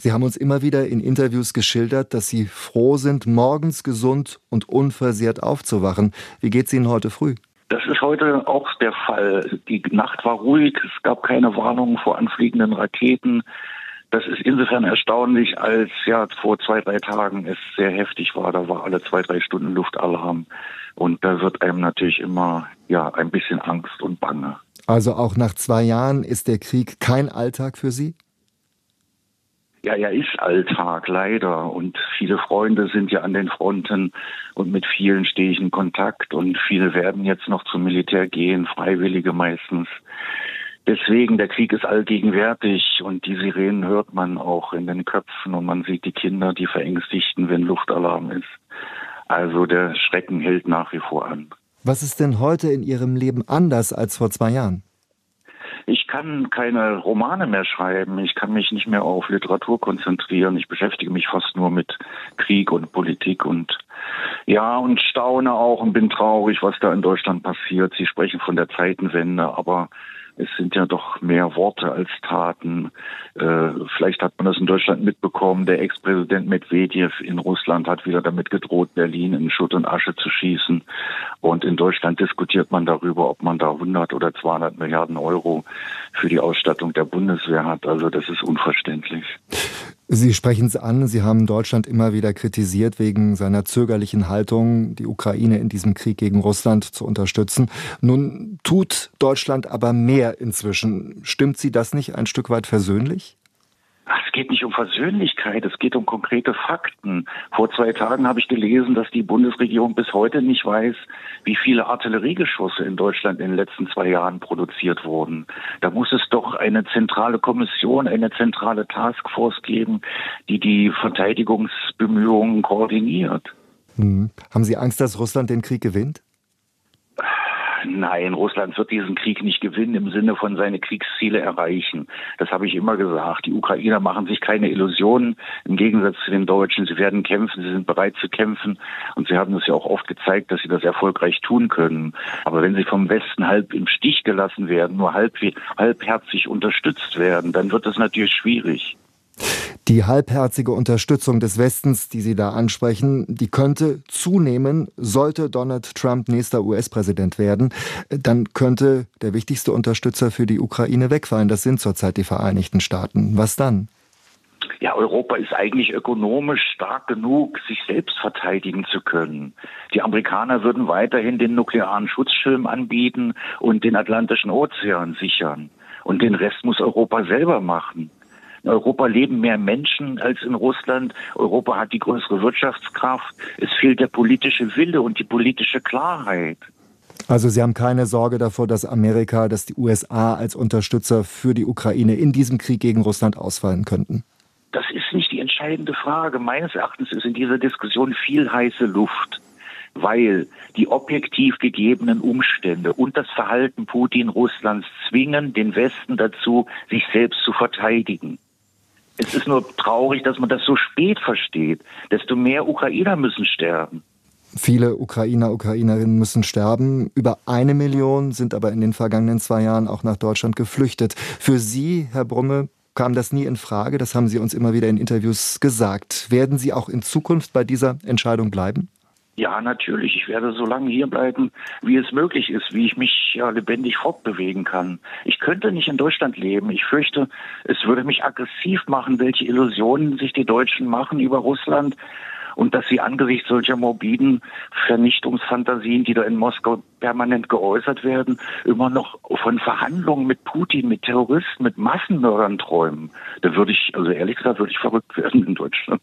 Sie haben uns immer wieder in Interviews geschildert, dass Sie froh sind, morgens gesund und unversehrt aufzuwachen. Wie geht es Ihnen heute früh? Das ist heute auch der Fall. Die Nacht war ruhig, es gab keine Warnungen vor anfliegenden Raketen. Das ist insofern erstaunlich, als ja vor zwei, drei Tagen es sehr heftig war. Da war alle zwei, drei Stunden Luftalarm. Und da wird einem natürlich immer ja ein bisschen Angst und Bange. Also auch nach zwei Jahren ist der Krieg kein Alltag für Sie? Ja, er ist Alltag, leider. Und viele Freunde sind ja an den Fronten und mit vielen stehe ich in Kontakt und viele werden jetzt noch zum Militär gehen, Freiwillige meistens. Deswegen, der Krieg ist allgegenwärtig und die Sirenen hört man auch in den Köpfen und man sieht die Kinder, die verängstigten, wenn Luftalarm ist. Also der Schrecken hält nach wie vor an. Was ist denn heute in Ihrem Leben anders als vor zwei Jahren? Ich kann keine Romane mehr schreiben. Ich kann mich nicht mehr auf Literatur konzentrieren. Ich beschäftige mich fast nur mit Krieg und Politik und ja, und staune auch und bin traurig, was da in Deutschland passiert. Sie sprechen von der Zeitenwende, aber es sind ja doch mehr Worte als Taten. Äh, vielleicht hat man das in Deutschland mitbekommen. Der Ex-Präsident Medvedev in Russland hat wieder damit gedroht, Berlin in Schutt und Asche zu schießen. Und in Deutschland diskutiert man darüber, ob man da 100 oder 200 Milliarden Euro für die Ausstattung der Bundeswehr hat. Also das ist unverständlich. Sie sprechen es an, Sie haben Deutschland immer wieder kritisiert wegen seiner zögerlichen Haltung, die Ukraine in diesem Krieg gegen Russland zu unterstützen. Nun tut Deutschland aber mehr inzwischen. Stimmt Sie das nicht ein Stück weit versöhnlich? Es geht nicht um Versöhnlichkeit, es geht um konkrete Fakten. Vor zwei Tagen habe ich gelesen, dass die Bundesregierung bis heute nicht weiß, wie viele Artilleriegeschosse in Deutschland in den letzten zwei Jahren produziert wurden. Da muss es doch eine zentrale Kommission, eine zentrale Taskforce geben, die die Verteidigungsbemühungen koordiniert. Hm. Haben Sie Angst, dass Russland den Krieg gewinnt? Nein, Russland wird diesen Krieg nicht gewinnen im Sinne von seine Kriegsziele erreichen. Das habe ich immer gesagt. Die Ukrainer machen sich keine Illusionen im Gegensatz zu den Deutschen. Sie werden kämpfen, sie sind bereit zu kämpfen und sie haben es ja auch oft gezeigt, dass sie das erfolgreich tun können. Aber wenn sie vom Westen halb im Stich gelassen werden, nur halb, halbherzig unterstützt werden, dann wird das natürlich schwierig. Die halbherzige Unterstützung des Westens, die Sie da ansprechen, die könnte zunehmen, sollte Donald Trump nächster US-Präsident werden. Dann könnte der wichtigste Unterstützer für die Ukraine wegfallen. Das sind zurzeit die Vereinigten Staaten. Was dann? Ja, Europa ist eigentlich ökonomisch stark genug, sich selbst verteidigen zu können. Die Amerikaner würden weiterhin den nuklearen Schutzschirm anbieten und den Atlantischen Ozean sichern. Und den Rest muss Europa selber machen. In Europa leben mehr Menschen als in Russland. Europa hat die größere Wirtschaftskraft. Es fehlt der politische Wille und die politische Klarheit. Also Sie haben keine Sorge davor, dass Amerika, dass die USA als Unterstützer für die Ukraine in diesem Krieg gegen Russland ausfallen könnten? Das ist nicht die entscheidende Frage. Meines Erachtens ist in dieser Diskussion viel heiße Luft, weil die objektiv gegebenen Umstände und das Verhalten Putin Russlands zwingen den Westen dazu, sich selbst zu verteidigen. Es ist nur traurig, dass man das so spät versteht. Desto mehr Ukrainer müssen sterben. Viele Ukrainer, Ukrainerinnen müssen sterben. Über eine Million sind aber in den vergangenen zwei Jahren auch nach Deutschland geflüchtet. Für Sie, Herr Brumme, kam das nie in Frage. Das haben Sie uns immer wieder in Interviews gesagt. Werden Sie auch in Zukunft bei dieser Entscheidung bleiben? Ja, natürlich. Ich werde so lange hier bleiben, wie es möglich ist, wie ich mich ja lebendig fortbewegen kann. Ich könnte nicht in Deutschland leben. Ich fürchte, es würde mich aggressiv machen, welche Illusionen sich die Deutschen machen über Russland und dass sie angesichts solcher morbiden Vernichtungsfantasien, die da in Moskau permanent geäußert werden, immer noch von Verhandlungen mit Putin, mit Terroristen, mit Massenmördern träumen. Da würde ich, also ehrlich gesagt, würde ich verrückt werden in Deutschland.